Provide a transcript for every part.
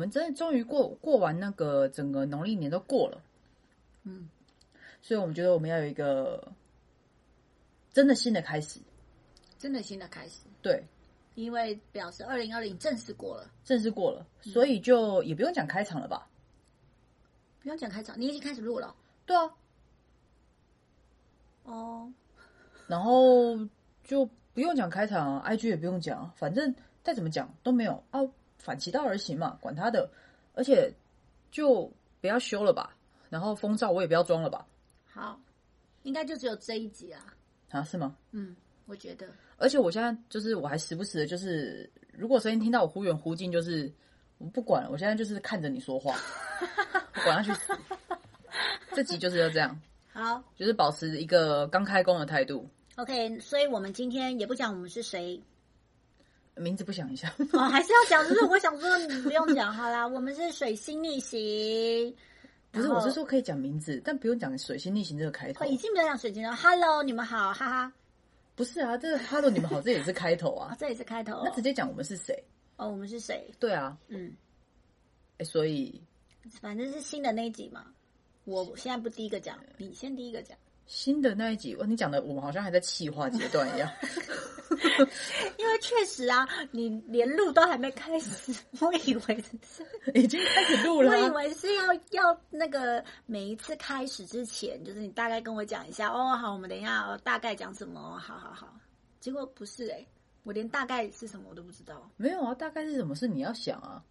们真的终于过过完那个整个农历年都过了，嗯，所以我们觉得我们要有一个真的新的开始，真的新的开始，对，因为表示二零二零正式过了，正式过了，所以就也不用讲开场了吧？不用讲开场，你已经开始录了对啊，哦。然后就不用讲开场啊，IG 也不用讲，反正再怎么讲都没有啊，反其道而行嘛，管他的，而且就不要修了吧，然后风罩我也不要装了吧，好，应该就只有这一集啊。啊，是吗？嗯，我觉得而且我现在就是我还时不时的，就是如果声音听到我忽远忽近，就是我不管了，我现在就是看着你说话，我管他去死。这集就是要这样，好。就是保持一个刚开工的态度，OK，所以我们今天也不讲我们是谁名字不想一下。哦，还是要讲。就是我想说，你不用讲好啦。我们是水星逆行，不是，我是说可以讲名字，但不用讲水星逆行这个开头哦，。已经没有讲水星了。Hello，你们好，哈哈。不是啊，这个 Hello 你们好，这也是开头啊，啊。这也是开头哦。那直接讲我们是谁？哦，我们是谁？对啊，嗯，哎，所以反正是新的那一集嘛。我现在不第一个讲，你先第一个讲。新的那一集，哇，你讲的我们好像还在企划阶段一样。因为确实啊，你连录都还没开始，我以为是，已经开始录了我以啊、为是要要那个每一次开始之前，就是你大概跟我讲一下哦，好，我们等一下、哦、大概讲什么，好好好。结果不是哎、我连大概是什么我都不知道。没有啊，大概是什么是你要想啊。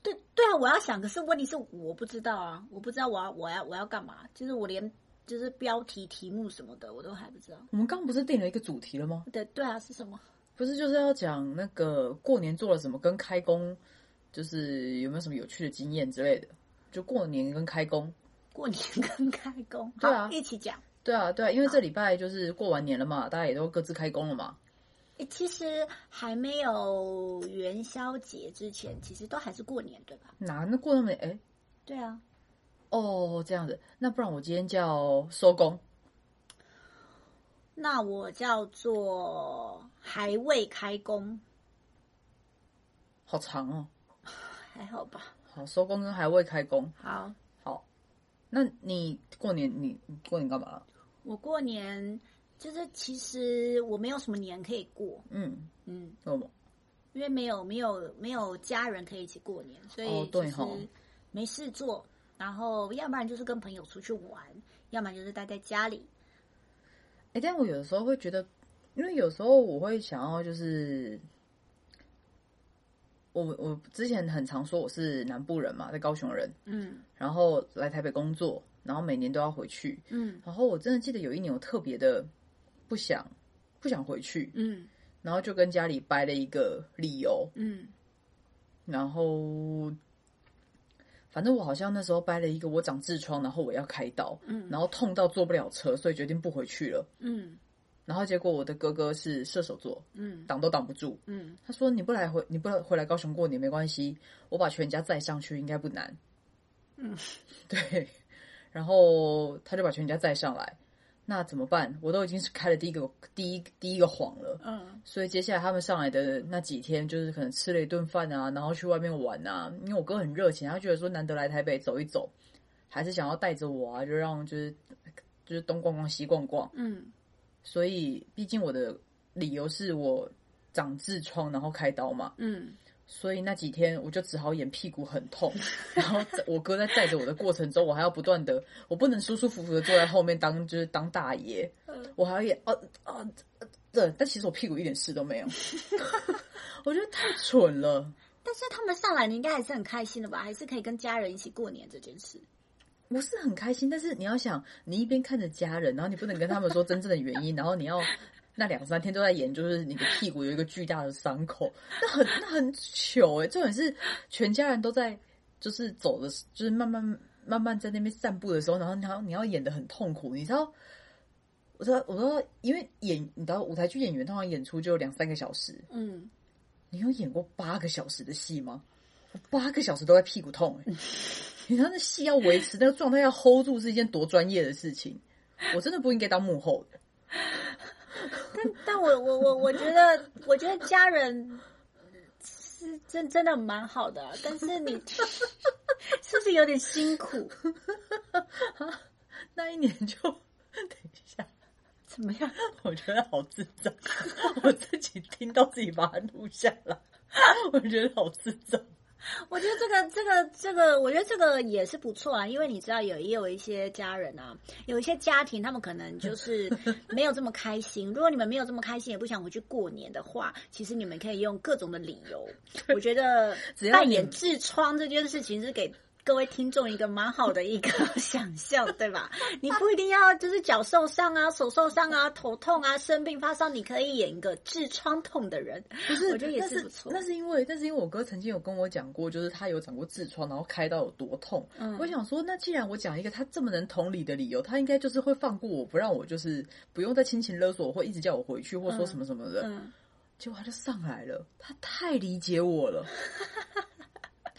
对对啊，我要想，可是问题是我不知道啊，我不知道我要我要我要干嘛，就是我连就是标题题目什么的我都还不知道。我们刚刚不是定了一个主题了吗？对对啊，是什么？不是就是要讲那个过年做了什么，跟开工就是有没有什么有趣的经验之类的？就过年跟开工。过年跟开工，对啊一起讲。对啊，对啊，因为这礼拜就是过完年了嘛，大家也都各自开工了嘛。诶其实还没有元宵节之前，其实都还是过年，对吧？哪那过那么哎对啊，哦这样子，那不然我今天叫收工。那我叫做还未开工，好长哦。还好吧？好，收工跟还未开工。好，好，那你过年你你过年干嘛？我过年就是其实我没有什么年可以过，嗯，嗯，为什么？因为没有没有没有家人可以一起过年，所哦以就是对吼没事做，然后要不然就是跟朋友出去玩，要不然就是待在家里。哎、但我有的时候会觉得，因为有时候我会想要就是，我我之前很常说我是南部人嘛，在高雄人，嗯然后来台北工作，然后每年都要回去，嗯然后我真的记得有一年我特别的不想不想回去，嗯然后就跟家里掰了一个理由，嗯然后反正我好像那时候掰了一个我长痔疮，然后我要开刀，嗯然后痛到坐不了车，所以决定不回去了。嗯然后结果我的哥哥是射手座，嗯挡都挡不住。嗯他说：“你不来回，你不回来高雄过年没关系，我把全家载上去应该不难。”嗯，对。然后他就把全家载上来，那怎么办？我都已经是开了第一个第一第一个谎了，嗯所以接下来他们上来的那几天，就是可能吃了一顿饭啊，然后去外面玩啊。因为我哥很热情，他觉得说难得来台北走一走，还是想要带着我啊，就让就是就是东逛逛西逛逛。嗯所以毕竟我的理由是我长痔疮，然后开刀嘛，嗯所以那几天我就只好演屁股很痛，然后我哥在带着我的过程中，我还要不断的，我不能舒舒服服的坐在后面当就是当大爷，我还要演哦哦对，但其实我屁股一点事都没有，我觉得太蠢了。但是他们上来，你应该还是很开心的吧？还是可以跟家人一起过年这件事。我是很开心，但是你要想，你一边看着家人，然后你不能跟他们说真正的原因，然后你要那两三天都在演，就是你的屁股有一个巨大的伤口，那很那很糗哎、重点是全家人都在，就是走的，就是慢慢慢慢在那边散步的时候，然后你要你要演的很痛苦，你知道？我知道，我说，因为演，你知道舞台剧演员通常演出就两三个小时，嗯，你有演过八个小时的戏吗？我八个小时都在屁股痛、欸，你知道那戏要维持那个状态要 hold 住是一件多专业的事情，我真的不应该当幕后的。但但我我我我觉得，我觉得家人是真真的蛮好的啊、但是你 是不是有点辛苦？那一年就等一下，怎么样？我觉得好智障，我自己听到自己把它录下来，我觉得好智障。我觉得这个这个这个，我觉得这个也是不错啊，因为你知道有也有一些家人啊，有一些家庭，他们可能就是没有这么开心。如果你们没有这么开心，也不想回去过年的话，其实你们可以用各种的理由。我觉得扮演 痔疮这件事情是给。各位听众一个蛮好的一个 想象，对吧？你不一定要就是脚受伤啊、手受伤啊、头痛啊、生病发烧，你可以演一个痔疮痛的人，不是，我觉得也那是不错。那是因为，那是因为我哥曾经有跟我讲过，就是他有长过痔疮，然后开刀有多痛。嗯我想说，那既然我讲一个他这么能同理的理由，他应该就是会放过我，不让我就是不用再亲情勒索我，或一直叫我回去，或说什么什么的。嗯，结果他就上来了，他太理解我了，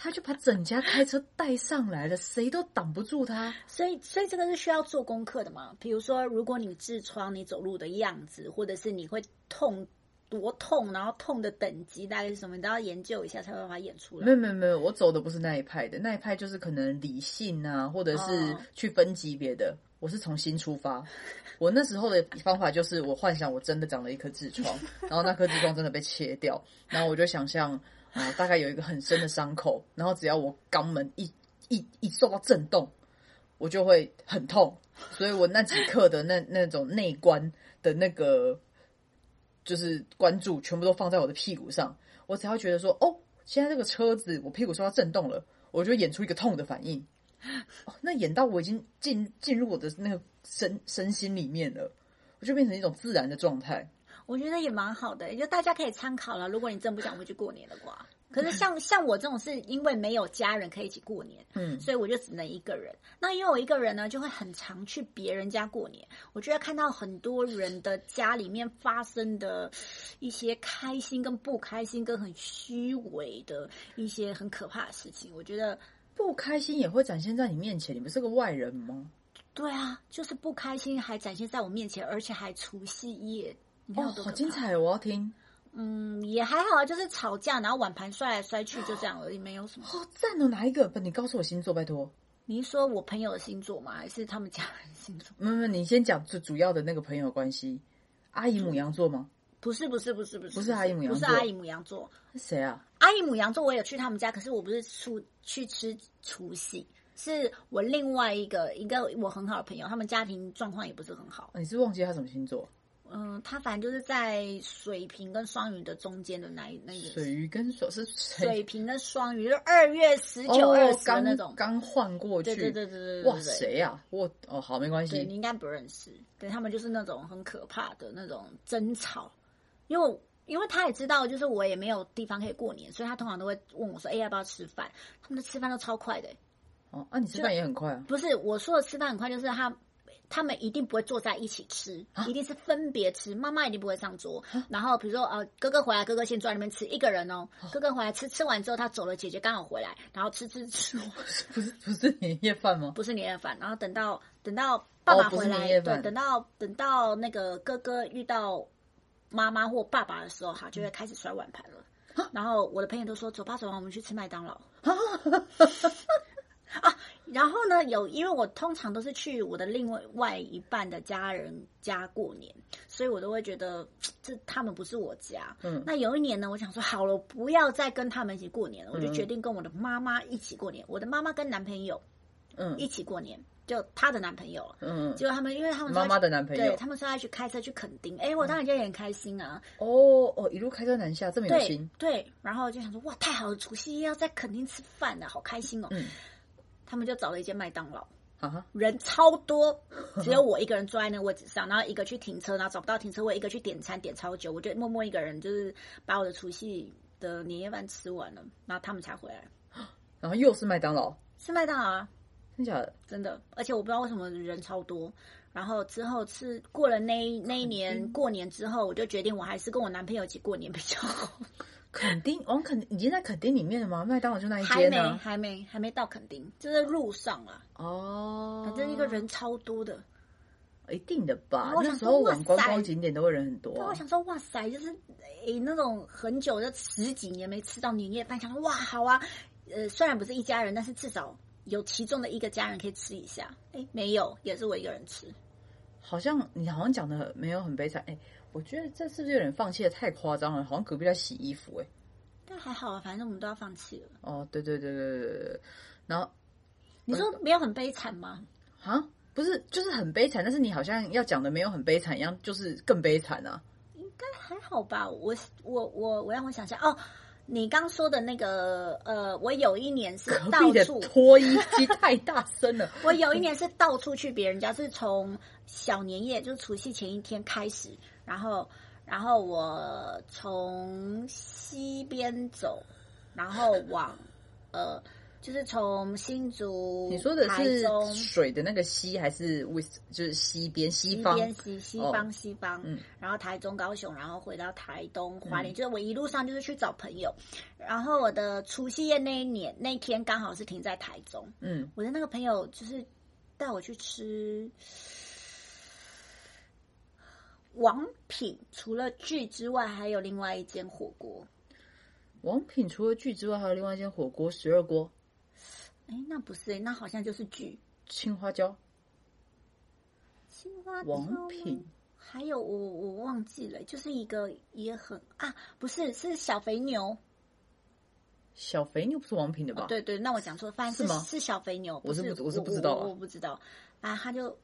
他就把整家开车带上来了，谁都挡不住他。所以，所以这个是需要做功课的嘛？比如说，如果你痔疮，你走路的样子，或者是你会痛多痛，然后痛的等级大概是什么，你都要研究一下才有办法演出来。没有没有没有，我走的不是那一派的，那一派就是可能理性啊，或者是哦去分级别的。我是从新出发，我那时候的方法就是我幻想我真的长了一颗痔疮，然后那颗痔疮真的被切掉，然后我就想象啊、大概有一个很深的伤口，然后只要我肛门一一一受到震动，我就会很痛，所以我那几刻的那那种内观的那个就是关注，全部都放在我的屁股上。我只要觉得说，哦，现在这个车子我屁股受到震动了，我就演出一个痛的反应。哦，那演到我已经进进入我的那个身身心里面了，我就变成一种自然的状态。我觉得也蛮好的，也就大家可以参考了。如果你真不想回去过年的话，可是像像我这种是因为没有家人可以一起过年，嗯，所以我就只能一个人。那因为我一个人呢，就会很常去别人家过年，我就会看到很多人的家里面发生的一些开心跟不开心，跟很虚伪的一些很可怕的事情。我觉得，不开心也会展现在你面前，你不是个外人吗？对啊，就是不开心还展现在我面前，而且还除夕夜。哦好精！彩哦！我要听，嗯，也还好啊，就是吵架，然后碗盘摔来摔去，就这样而已，没有什么。好赞哦！哪一个？不，你告诉我星座，拜托。你是说我朋友的星座吗？还是他们家人的星座？没有没有，你先讲最主要的那个朋友关系。阿姨母羊座吗？不是，不是，不是，不是，不是阿姨母羊座不是阿姨母羊座。是谁啊？阿姨母羊座我有去他们家，可是我不是出去吃除夕，是我另外一个一个我很好的朋友，他们家庭状况也不是很好。哦你是忘记他什么星座？嗯，他反正就是在水瓶跟双鱼的中间的那一那一个水鱼跟水是谁水瓶跟双鱼，就是二月十九、二刚那种。刚换过去。对对对对对对哇，谁呀？我哦，好，没关系。对你应该不认识，对他们就是那种很可怕的那种争吵，因为因为他也知道，就是我也没有地方可以过年，所以他通常都会问我说：“哎、要不要吃饭？”他们的吃饭都超快的、哦，啊，你吃饭也很快啊。不是我说的吃饭很快，就是他他们一定不会坐在一起吃，啊一定是分别吃。妈妈一定不会上桌，然后比如说呃哥哥回来，哥哥先坐在那边吃一个人哦，哥哥回来吃吃完之后他走了，姐姐刚好回来，然后吃吃吃不是 不是年夜饭吗？不是年夜饭，然后等到等到爸爸回来，对，等到等到那个哥哥遇到妈妈或爸爸的时候，哈，就会开始摔碗盘了。然后我的朋友都说：“走吧，走吧，我们去吃麦当劳。” 啊，然后呢，有因为我通常都是去我的另外外一半的家人家过年，所以我都会觉得 这他们不是我家。嗯那有一年呢，我想说好了，不要再跟他们一起过年了，我就嗯决定跟我的妈妈一起过年。我的妈妈跟男朋友嗯一起过年，就她的男朋友。嗯，结果他们，因为他们说妈妈的男朋友对。他们说要去开车去垦丁，哎，我当然就也很开心啊。哦哦，一路开车南下，这么有对心。对，然后就想说哇，太好了，除夕夜要在垦丁吃饭呢，好开心哦。嗯他们就找了一间麦当劳，啊，人超多，只有我一个人坐在那个位置上，然后一个去停车，然后找不到停车位，一个去点餐点超久，我就默默一个人就是把我的除夕的年夜饭吃完了，然后他们才回来。然后又是麦当劳，是麦当劳啊，真假的？真的，而且我不知道为什么人超多。然后之后是过了那一那一年过年之后，我就决定我还是跟我男朋友一起过年比较好。垦丁，哦，垦已经在垦丁里面了吗？麦当劳就那一间呢。还没还没到垦丁，就在路上啊，哦，反正一个人超多的。一定的吧？我那时候玩观塞光景点都会人很多我。想说，哇塞，就是诶、那种很久的十几年没吃到年夜饭，想说哇，好啊，呃，虽然不是一家人，但是至少有其中的一个家人可以吃一下。诶、没有，也是我一个人吃。好像你好像讲的没有很悲惨，哎、我觉得这是不是有点放弃的太夸张了？好像隔壁在洗衣服、哎，但还好啊，反正我们都要放弃了。哦，对对对对对对对，然后你说没有很悲惨吗？啊，不是，就是很悲惨，但是你好像要讲的没有很悲惨一样，就是更悲惨啊。应该还好吧。我我我我让我想下哦，你刚说的那个呃，我有一年是到处，脱衣机太大声了，我有一年是到处去别人家，是从小年夜，就是除夕前一天开始，然后然后我从西边走，然后往呃，就是从新竹，你说的是水的那个西还是 with 就是西边西西方？边西西哦方西方，嗯然后台中、高雄，然后回到台东、花莲，就是我一路上就是去找朋友。然后我的除夕夜那一年那一天刚好是停在台中，嗯，我的那个朋友就是带我去吃王品，除了剧之外，还有另外一间火锅。王品除了剧之外，还有另外一间火锅十二锅哎，那不是，那好像就是剧。青花椒。青花椒王品还有我我忘记了，就是一个也很啊，不是是小肥牛。小肥牛不是王品的吧？哦，对对，那我讲错，反正是吗是小肥牛，我是是不我是不知道啊我我不知道啊。他就，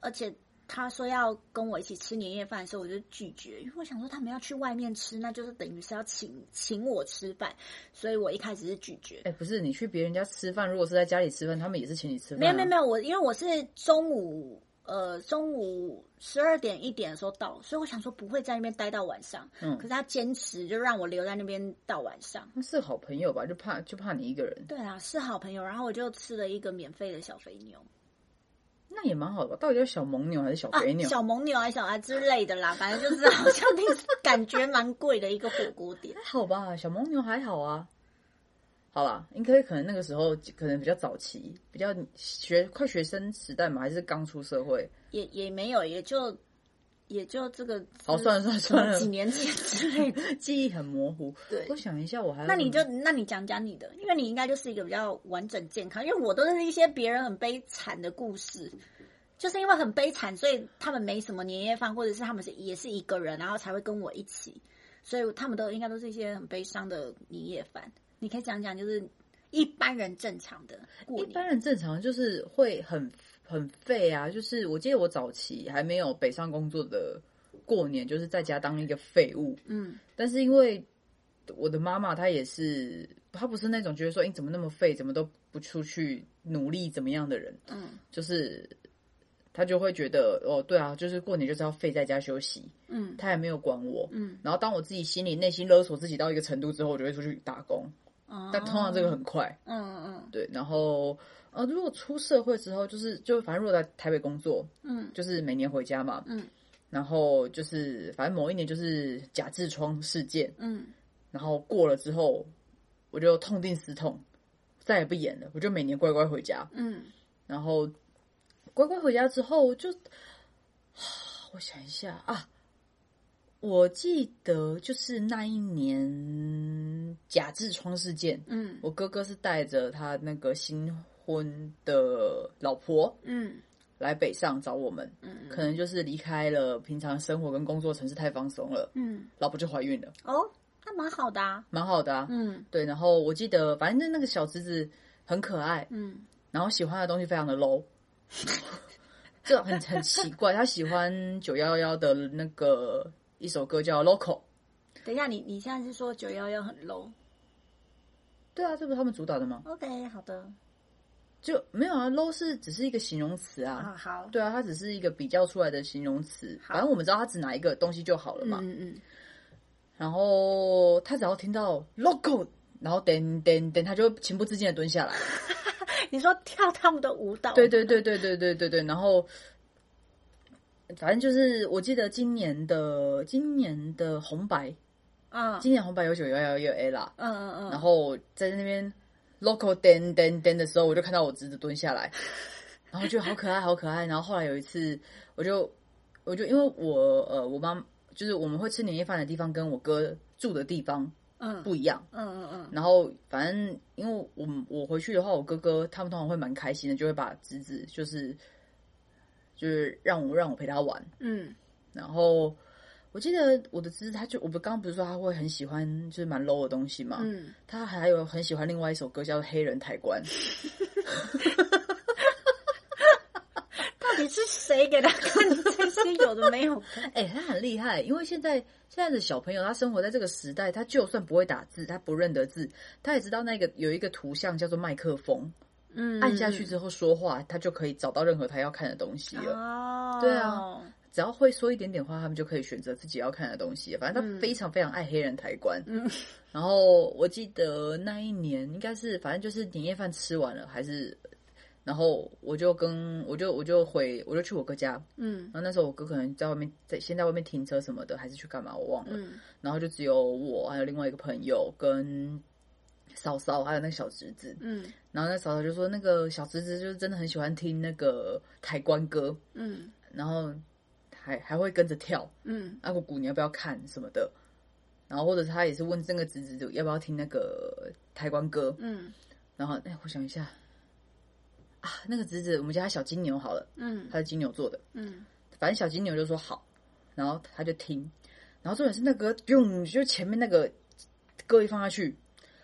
而且他说要跟我一起吃年夜饭的时候，我就拒绝，因为我想说他们要去外面吃，那就是等于是要请请我吃饭，所以我一开始是拒绝。哎、不是，你去别人家吃饭，如果是在家里吃饭，他们也是请你吃饭、啊。没有没有没有，我因为我是中午呃中午十二点一点的时候到，所以我想说不会在那边待到晚上。嗯可是他坚持就让我留在那边到晚上。那是好朋友吧？就怕就怕你一个人，对啊，是好朋友，然后我就吃了一个免费的小肥牛。那也蛮好的吧？到底叫小蒙牛还是小肥牛？啊、小蒙牛还是小啊之类的啦，反正就是好像听感觉蛮贵的一个火锅店。还 好吧，小蒙牛还好啊。好啦，应该可能那个时候可能比较早期，比较学快学生时代嘛，还是刚出社会。也也没有，也就也就这个好算了算了算了几年前之类的。记忆很模糊。对我想一下，我还那你就那你讲讲你的，因为你应该就是一个比较完整健康，因为我都是一些别人很悲惨的故事，就是因为很悲惨，所以他们没什么年夜饭，或者是他们是也是一个人，然后才会跟我一起，所以他们都应该都是一些很悲伤的年夜饭。你可以讲讲，就是一般人正常的。一般人正常就是会很很废啊，就是我记得我早期还没有北上工作的过年，就是在家当一个废物。嗯但是因为我的妈妈她也是，她不是那种觉得说，你怎么那么废，怎么都不出去努力怎么样的人，嗯就是她就会觉得，哦，对啊，就是过年就是要废在家休息，嗯她也没有管我。嗯，然后当我自己心里内心勒索自己到一个程度之后，我就会出去打工，嗯但通常这个很快。嗯嗯对，然后呃，如果出社会之后，就是就反正如果在台北工作，嗯。就是每年回家嘛，嗯。然后就是反正某一年就是假痔疮事件，嗯。然后过了之后，我就痛定思痛，再也不演了，我就每年乖乖回家，嗯。然后乖乖回家之后就，我想一下啊。我记得就是那一年假痔疮事件，嗯。我哥哥是带着他那个新婚的老婆嗯来北上找我们，嗯可能就是离开了平常生活跟工作城市太放松了，嗯，老婆就怀孕了，哦，那蛮好的啊。蛮好的啊。嗯对，然后我记得反正那个小侄子很可爱，嗯然后喜欢的东西非常的 low，这很很奇怪，他喜欢九幺幺的那个一首歌叫 Local，等一下，你你现在是说九幺幺很 low？OK，、对啊，这不是他们主打的吗？OK，？好的，就没有啊，low 是只是一个形容词啊，啊好，对啊，它只是一个比较出来的形容词，反正我们知道它指哪一个东西就好了嘛。嗯嗯然后他只要听到 logo，然后等等等，他就情不自禁的蹲下来。你说跳他们的舞蹈？对对对对对对对对，然后反正就是我记得今年的今年的红白，嗯今年红白有九幺幺也有 A 啦，嗯嗯嗯，然后在那边 local 噔噔噔的时候，我就看到我侄子蹲下来，然后就好可爱，好可爱。然后后来有一次，我就我就因为我呃，我妈就是我们会吃年夜饭的地方跟我哥住的地方嗯不一样。嗯嗯嗯然后反正因为我我回去的话，我哥哥他们通常会蛮开心的，就会把侄子就是就是让我让我陪他玩。嗯然后我记得我的侄子，他就我们刚刚不是说他会很喜欢就是蛮 low 的东西嘛，嗯，他还有很喜欢另外一首歌叫做《黑人抬棺》。到底是谁给他看这些有的没有的？哎、他很厉害，因为现在现在的小朋友，他生活在这个时代，他就算不会打字，他不认得字，他也知道那个有一个图像叫做麦克风，嗯，按下去之后说话，他就可以找到任何他要看的东西了。哦，对啊，只要会说一点点话，他们就可以选择自己要看的东西。反正他嗯。非常非常爱黑人抬棺。嗯。然后我记得那一年应该是，反正就是年夜饭吃完了，还是，然后我就跟我就我就回我就去我哥家，嗯。然后那时候我哥可能在外面在先在外面停车什么的，还是去干嘛我忘了。嗯。然后就只有我还有另外一个朋友跟嫂嫂还有那个小侄子，嗯。然后那嫂嫂就说那个小侄子就是真的很喜欢听那个抬棺歌，嗯。然后还还会跟着跳，嗯。阿姑姑你要不要看什么的，然后或者是他也是问这个侄子要不要听那个抬棺歌，嗯。然后哎我想一下。啊那个侄子我们叫他小金牛好了，嗯。他是金牛座的，嗯。反正小金牛就说好，然后他就听，然后重点是那个用就前面那个歌一放下去，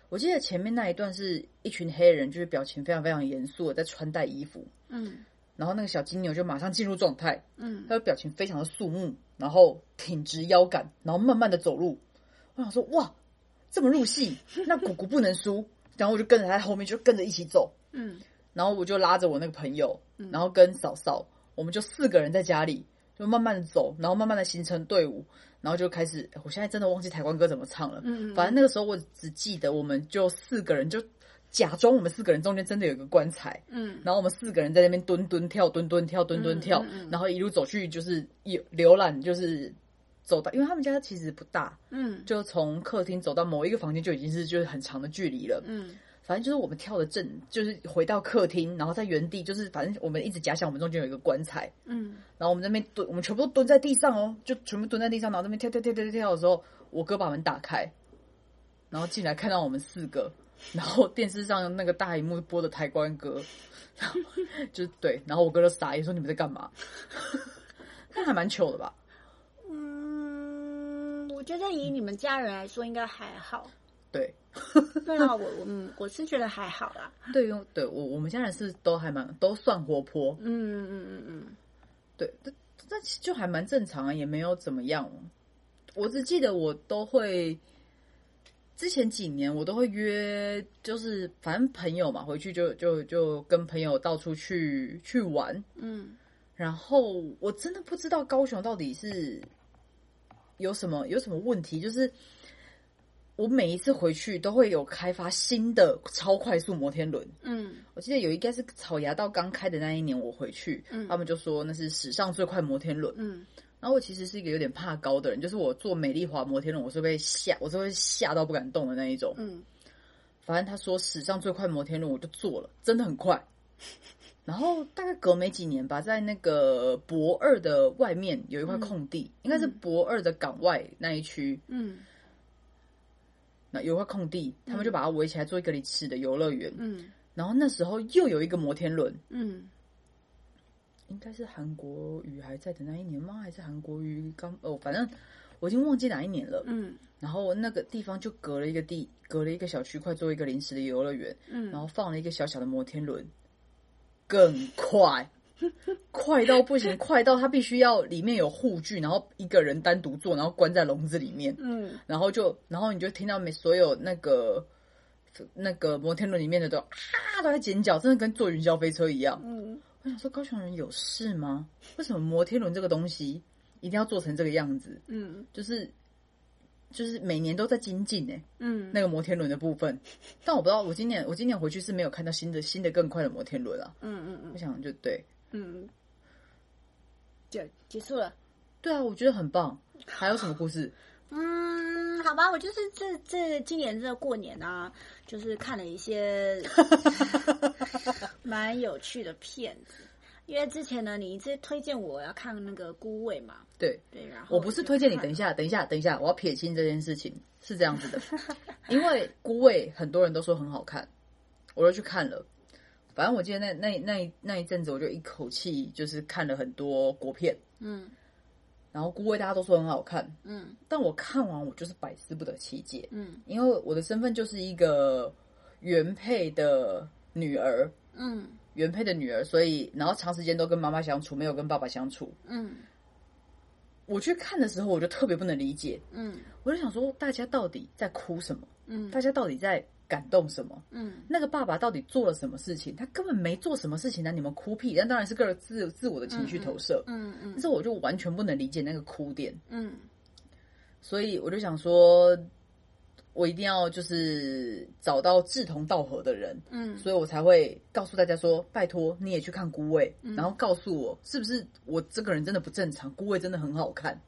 我记得前面那一段是一群黑人，就是表情非常非常严肃的在穿戴衣服，嗯然后那个小金牛就马上进入状态，嗯。他的表情非常的肃穆，然后挺直腰杆，然后慢慢的走路。我想说哇，这么入戏，那姑姑不能输，然后我就跟着他后面就跟着一起走，嗯。然后我就拉着我那个朋友，然后跟嫂嫂，我们就四个人在家里，就慢慢的走，然后慢慢的形成队伍，然后就开始，我现在真的忘记台湾歌怎么唱了，嗯嗯。反正那个时候我只记得我们就四个人就假装我们四个人中间真的有一个棺材，嗯。然后我们四个人在那边蹲蹲跳，蹲蹲跳，蹲蹲跳，嗯嗯嗯。然后一路走去就是有浏览，就是走到，因为他们家其实不大，嗯。就从客厅走到某一个房间就已经是就是很长的距离了。嗯。反正就是我们跳的正，就是回到客厅，然后在原地，就是反正我们一直假想我们中间有一个棺材，嗯。然后我们那边蹲，我们全部都蹲在地上哦，就全部蹲在地上，然后那边跳跳跳跳跳跳的时候，我哥把门打开，然后进来看到我们四个，然后电视上那个大荧幕播的台湾歌，然后就对，然后我哥就傻眼说你们在干嘛？那还蛮糗的吧？嗯，我觉得以你们家人来说应该还好。对，对啊，我我嗯我是觉得还好啦。对，因为对我我们家人是都还蛮都算活泼，嗯嗯嗯嗯对，但但就还蛮正常啊，也没有怎么样。我只记得我都会，之前几年我都会约，就是反正朋友嘛，回去就就就跟朋友到处去去玩。嗯然后我真的不知道高雄到底是有什么有什么问题，就是我每一次回去都会有开发新的超快速摩天轮。嗯我记得有一该是草芽道刚开的那一年，我回去，嗯他们就说那是史上最快摩天轮。嗯然后我其实是一个有点怕高的人，就是我坐美丽华摩天轮，我是被吓，我是会吓到不敢动的那一种。嗯。反正他说史上最快摩天轮，我就坐了，真的很快。然后大概隔没几年吧，在那个博二的外面有一块空地，应该是博二的港外那一区，嗯。那有一块空地，他们就把它围起来做一个里吃的游乐园。嗯。然后那时候又有一个摩天轮，嗯应该是韩国瑜还在的那一年吗？还是韩国瑜刚哦，反正我已经忘记哪一年了。嗯。然后那个地方就隔了一个地，隔了一个小区块做一个临时的游乐园，嗯，然后放了一个小小的摩天轮，更快，快到不行，快到他必须要里面有护具，然后一个人单独坐，然后关在笼子里面，嗯。然后就然后你就听到每所有那个那个摩天轮里面的都啊都在尖叫，真的跟坐云霄飞车一样。嗯我想说，高雄人有事吗？为什么摩天轮这个东西一定要做成这个样子？嗯就是就是每年都在精进哎、嗯，那个摩天轮的部分。但我不知道，我今年我今年回去是没有看到新的新的更快的摩天轮啊。嗯嗯我想就对嗯，就结束了。对啊，我觉得很棒。还有什么故事？嗯，好吧，我就是这这今年这过年啊，就是看了一些 蛮有趣的片子。因为之前呢，你一直推荐我要看那个《孤味》嘛，对，对，然后我不是推荐你，等一下，下，等一下，等一下，我要撇清这件事情，是这样子的，因为《孤味》很多人都说很好看，我就去看了。反正我记得那那那那一阵子，我就一口气就是看了很多国片，嗯然后《孤味》大家都说很好看，嗯。但我看完我就是百思不得其解，嗯。因为我的身份就是一个原配的女儿，嗯。原配的女儿，所以然后长时间都跟妈妈相处，没有跟爸爸相处。嗯。我去看的时候，我就特别不能理解，嗯。我就想说，大家到底在哭什么？嗯。大家到底在感动什么？嗯那个爸爸到底做了什么事情？他根本没做什么事情啊！你们哭屁？那当然是个人自自我的情绪投射。嗯嗯但是我就完全不能理解那个哭点，嗯所以我就想说，我一定要就是找到志同道合的人，嗯所以我才会告诉大家说，拜托你也去看《孤味》，嗯然后告诉我是不是我这个人真的不正常，《孤味》真的很好看，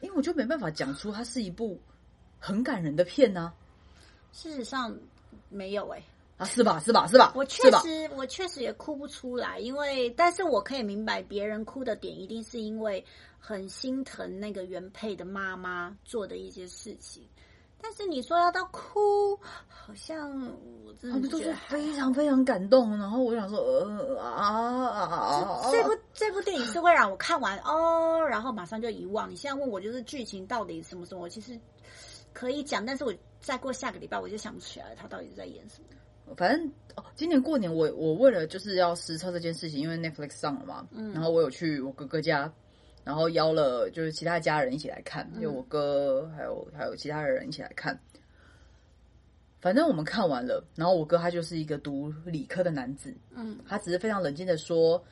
因为我就没办法讲出它是一部很感人的片呢、事实上没有哎、啊，是吧？是吧？是吧？我确？实，我确实也哭不出来，因为，但是我可以明白别人哭的点，一定是因为很心疼那个原配的妈妈做的一些事情。但是你说要到哭，好像我真他们都是的觉得非常非常感动，然后我想说，呃啊啊啊！这部这部电影是会让我看完哦，然后马上就遗忘。你现在问我就是剧情到底什么什么，我其实可以讲，但是我再过下个礼拜我就想不起来他到底是在演什么。反正哦，今年过年我我为了就是要实测这件事情，因为 Netflix 上了嘛，嗯然后我有去我哥哥家，然后邀了就是其他家人一起来看，嗯就我哥还有还有其他的人一起来看。反正我们看完了，然后我哥他就是一个读理科的男子，嗯他只是非常冷静的说：“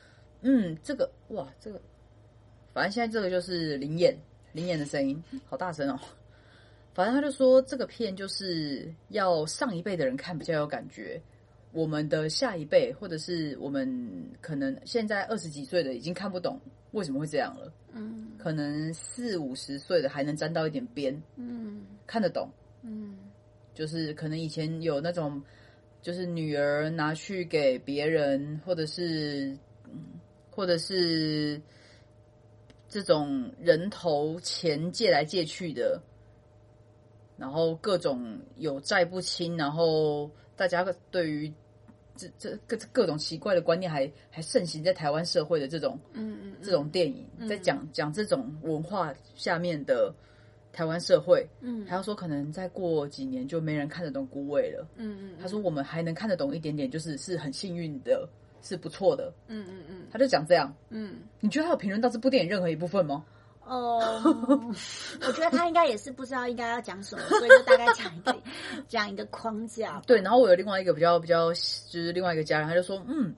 嗯，这个哇，这个，反正现在这个就是灵眼灵眼的声音，好大声哦。反正他就说这个片就是要上一辈的人看比较有感觉，我们的下一辈或者是我们可能现在二十几岁的已经看不懂为什么会这样了，嗯可能四五十岁的还能沾到一点边，嗯看得懂。嗯就是可能以前有那种，就是女儿拿去给别人，或者是，嗯或者是这种人头钱借来借去的，然后各种有债不清，然后大家对于这这各各种奇怪的观念还还盛行在台湾社会的这种嗯嗯这种电影，在讲讲这种文化下面的台湾社会，嗯还要说可能再过几年就没人看得懂孤味了。嗯嗯他说我们还能看得懂一点点，就是是很幸运的，是不错的。嗯嗯嗯他就讲这样，嗯。你觉得他有评论到这部电影任何一部分吗？哦，我觉得他应该也是不知道应该要讲什么，所以就大概讲一个 讲一个框架。对，然后我有另外一个比较比较，就是另外一个家人，他就说，嗯，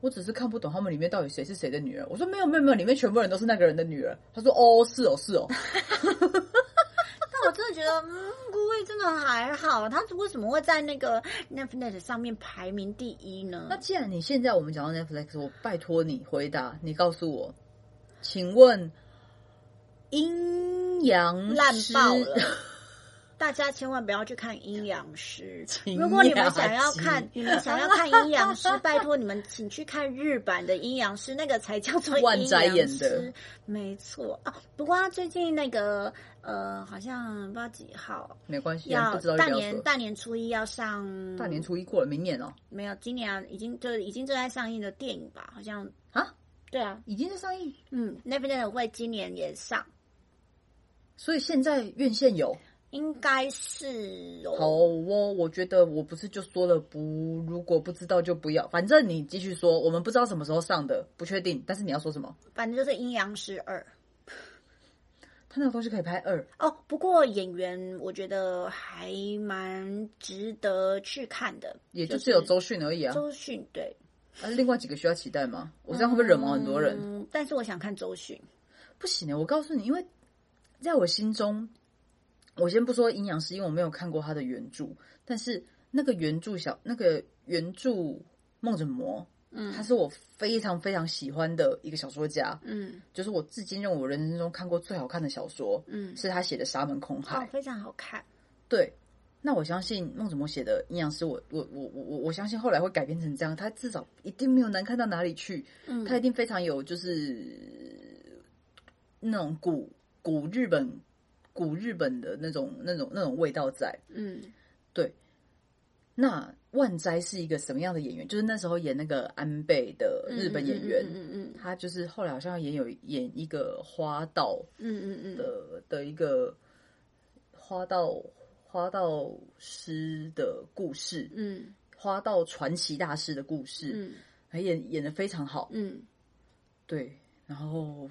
我只是看不懂他们里面到底谁是谁的女儿。我说没有没有没有，里面全部人都是那个人的女儿。他说哦是哦是哦，但我真的觉得，嗯，顾魏真的还好，他为什么会在那个 Netflix 上面排名第一呢？那既然你现在我们讲到 Netflix，我拜托你回答，你告诉我，请问阴阳烂爆了。大家千万不要去看《阴阳师》。如果你们想要看，你们想要看《阴阳师》，拜托你们请去看日版的《阴阳师》，那个才叫做万斋阴阳演的师。没错啊，不过他最近那个呃，好像不知道几号没关系啊，要大。年大年初一要上，大年初一过了，明年哦没有，今年啊，已经就是已经正在上映的电影吧？好像啊，对啊，已经在上映，嗯，Netflix 会今年也上，所以现在院线有。应该是哦。好哦，我觉得我不是就说了不，如果不知道就不要，反正你继续说，我们不知道什么时候上的，不确定，但是你要说什么？反正就是《阴阳师二》他那个东西可以拍二，哦。不过演员我觉得还蛮值得去看的，也就只有周迅而已啊。周迅对。啊，另外几个需要期待吗？我这样会不会惹毛很多人？嗯，但是我想看周迅。不行的，我告诉你，因为在我心中，我先不说阴阳师，因为我没有看过他的原著，但是那个原著小那个原著梦枕魔，嗯他是我非常非常喜欢的一个小说家，嗯就是我至今认为我人生中看过最好看的小说，嗯，是他写的《沙门空海》哦，非常好看。对，那我相信孟子墨写的阴阳师，我我我我我我相信后来会改编成这样，他至少一定没有难看到哪里去，嗯他一定非常有就是那种古古日本古日本的那种那种那种味道在。嗯。对。那万斋是一个什么样的演员？就是那时候演那个安倍的日本演员，嗯嗯他就是后来好像也有演一个花道嗯嗯嗯嗯。的的一个花道花道师的故事，嗯。花道传奇大师的故事，嗯。还演演的非常好。嗯。对，然后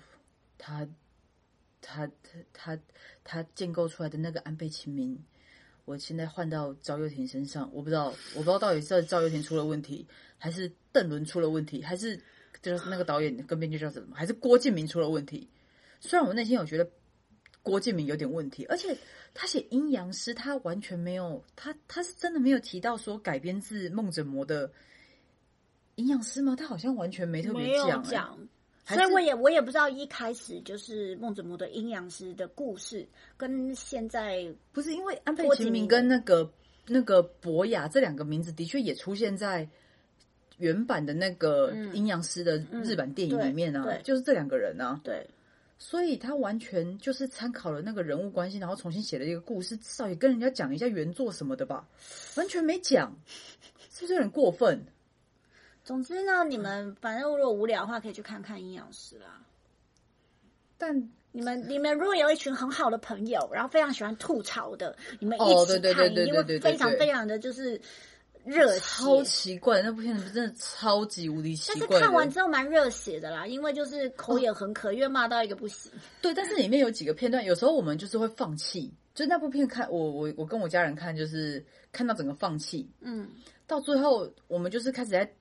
他他他他他建构出来的那个安倍晴明，我现在换到赵又廷身上，我不知道，我不知道到底是赵又廷出了问题，还是邓伦出了问题，还是就是那个导演跟编剧叫什么，还是郭敬明出了问题？虽然我内心有觉得郭敬明有点问题，而且他写阴阳师，他完全没有，他他是真的没有提到说改编自梦枕魔的阴阳师吗？他好像完全没特别讲、所以我也我也不知道一开始就是孟子模的阴阳师的故事跟现在不是因为安倍郭敬明晴明跟那个那个博雅这两个名字的确也出现在原版的那个阴阳师的日版电影里面啊，就是这两个人啊，对。所以他完全就是参考了那个人物关系，然后重新写了一个故事，至少也跟人家讲一下原作什么的吧，完全没讲，是不是有点过分？总之呢，你们反正如果无聊的话，可以去看看阴阳师啦。但你们你们如果有一群很好的朋友，然后非常喜欢吐槽的，你们一哦起看，对对对对一定会对对对非常非常的就是热超血。奇怪，那部片子真的超级无敌奇但是怪。看完之后蛮热血的啦，因为就是口也很渴，因为骂到一个不行。对，但是里面有几个片段，有时候我们就是会放弃。就那部片看，我我我跟我家人看，就是看到整个放弃，嗯到最后我们就是开始在，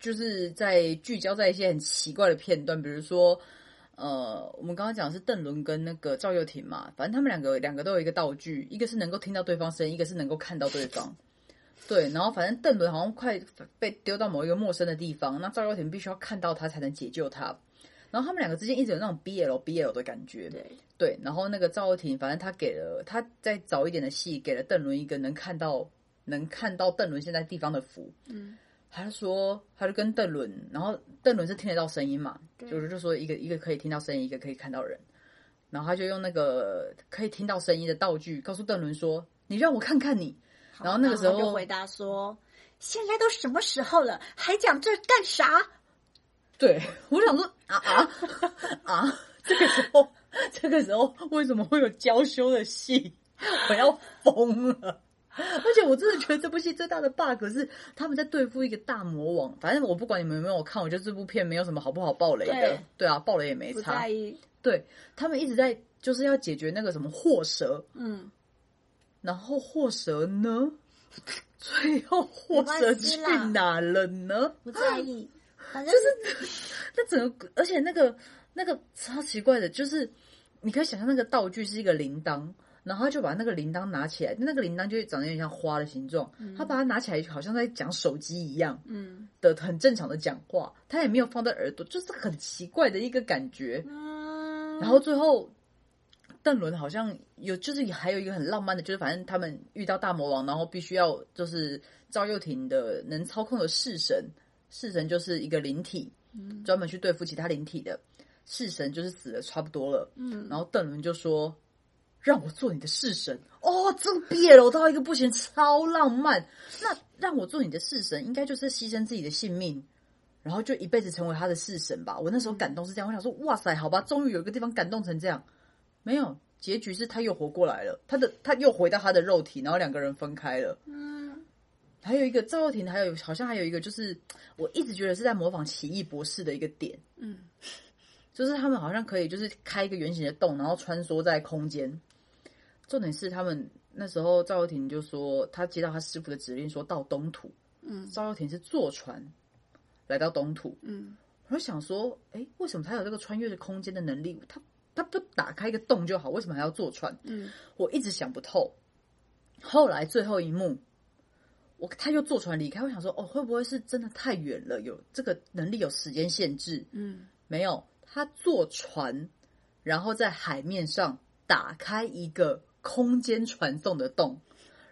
就是在聚焦在一些很奇怪的片段，比如说，呃，我们刚刚讲的是邓伦跟那个赵又廷嘛，反正他们两个两个都有一个道具，一个是能够听到对方声音，一个是能够看到对方。对，然后反正邓伦好像快被丢到某一个陌生的地方，那赵又廷必须要看到他才能解救他。然后他们两个之间一直有那种 BL BL 的感觉，对，对，然后那个赵又廷，反正他给了他再早一点的戏，给了邓伦一个能看到能看到邓伦现在地方的符。嗯，他就说，他就跟邓伦，然后邓伦是听得到声音嘛，就是就说一个一个可以听到声音，一个可以看到人，然后他就用那个可以听到声音的道具告诉邓伦说：“你让我看看你。”然后那个时候他就回答说：“现在都什么时候了，还讲这干啥？对我想说啊啊啊！这个时候，这个时候为什么会有娇羞的戏？我要疯了！而且我真的觉得这部戏最大的 bug 是他们在对付一个大魔王。反正我不管你们有没有看，我觉得这部片没有什么好不好爆雷的对。对啊，爆雷也没差。对他们一直在就是要解决那个什么祸蛇，嗯，然后祸蛇呢？最后祸蛇去哪了呢？不在意，反正就是那整个，而且那个那个超奇怪的，就是你可以想象那个道具是一个铃铛，然后他就把那个铃铛拿起来，那个铃铛就会长得有点像花的形状，他把它拿起来，好像在讲手机一样嗯。的很正常的讲话，他也没有放在耳朵，就是很奇怪的一个感觉。嗯，然后最后邓伦好像有，就是还有一个很浪漫的，就是反正他们遇到大魔王，然后必须要就是赵又廷的能操控的式神，式神就是一个灵体，专门去对付其他灵体的。式神就是死的差不多了，嗯。然后邓伦就说：“让我做你的侍神。”哦，这个 BL 到一个不行，超浪漫。那让我做你的侍神，应该就是牺牲自己的性命，然后就一辈子成为他的侍神吧。我那时候感动是这样，我想说，哇塞，好吧，终于有一个地方感动成这样。没有，结局是他又活过来了，他的他又回到他的肉体，然后两个人分开了。嗯还有一个赵又廷，还有好像还有一个就是，我一直觉得是在模仿奇异博士的一个点，嗯就是他们好像可以就是开一个圆形的洞，然后穿梭在空间。重点是他们那时候赵又廷就说，他接到他师傅的指令，说到东土。嗯赵又廷是坐船来到东土，嗯我就想说，哎，为什么他有这个穿越的空间的能力？他他不打开一个洞就好，为什么还要坐船？嗯我一直想不透。后来最后一幕，我他又坐船离开，我想说，哦，会不会是真的太远了？有这个能力有时间限制？嗯没有，他坐船，然后在海面上打开一个空间传送的洞，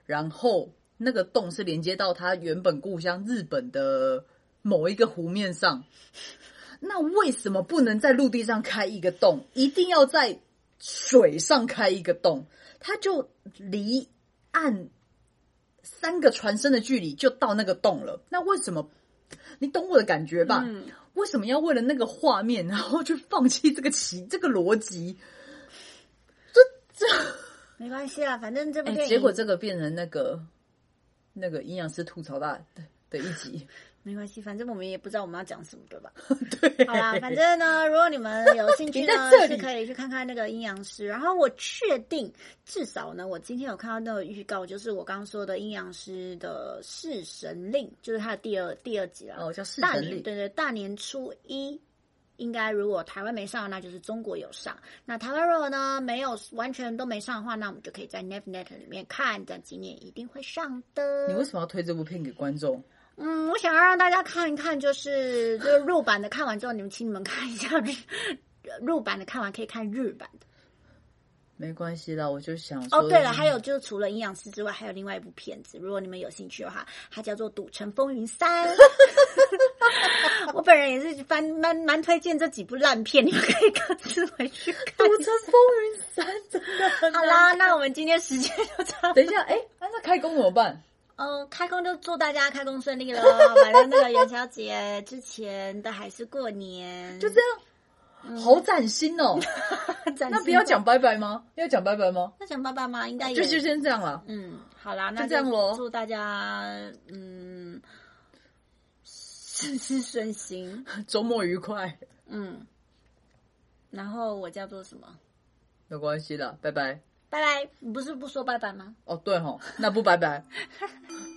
然后那个洞是连接到他原本故乡日本的某一个湖面上。那为什么不能在陆地上开一个洞，一定要在水上开一个洞？它就离岸三个船身的距离就到那个洞了。那为什么？你懂我的感觉吧？嗯为什么要为了那个画面，然后去放弃这个奇这个逻辑？没关系啦，反正这部哎、电影、结果这个变成那个那个阴阳师吐槽大的的一集。没关系，反正我们也不知道我们要讲什么，对吧？对，好啦，反正呢，如果你们有兴趣呢，是可以去看看那个阴阳师。然后我确定，至少呢，我今天有看到那个预告，就是我刚刚说的阴阳师的弑神令，就是它的第二第二集了。哦，叫弑大年神令。对对，大年初一。应该如果台湾没上，那就是中国有上。那台湾如果呢没有完全都没上的话，那我们就可以在 NetNet 里面看，但今年一定会上的。你为什么要推这部片给观众？嗯，我想要让大家看一看，就是就是入版的看完之后，你们请你们看一下日 入版的看完可以看日版的。没关系啦，我就想说。哦，对了，还有就是除了阴阳师之外，还有另外一部片子，如果你们有兴趣的话，它叫做《赌城风云三》。我本人也是蛮蛮蛮推荐这几部烂片，你们可以各自回去看。赌城风云三真的很好啦，那我们今天时间就差不多。等一下，哎、那那开工怎么办？嗯，开工就祝大家开工顺利喽！反正那个元宵节之前的还是过年，就这样，好崭新哦。那不要讲拜拜吗？要讲拜拜吗？要讲拜拜吗？应该也就就先这样了。嗯，好啦，那就这样喽祝大家嗯事事顺心，周末愉快，嗯。然后我叫做什么？没关系的，拜拜。拜拜！你不是不说拜拜吗？哦，对吼，那不拜拜。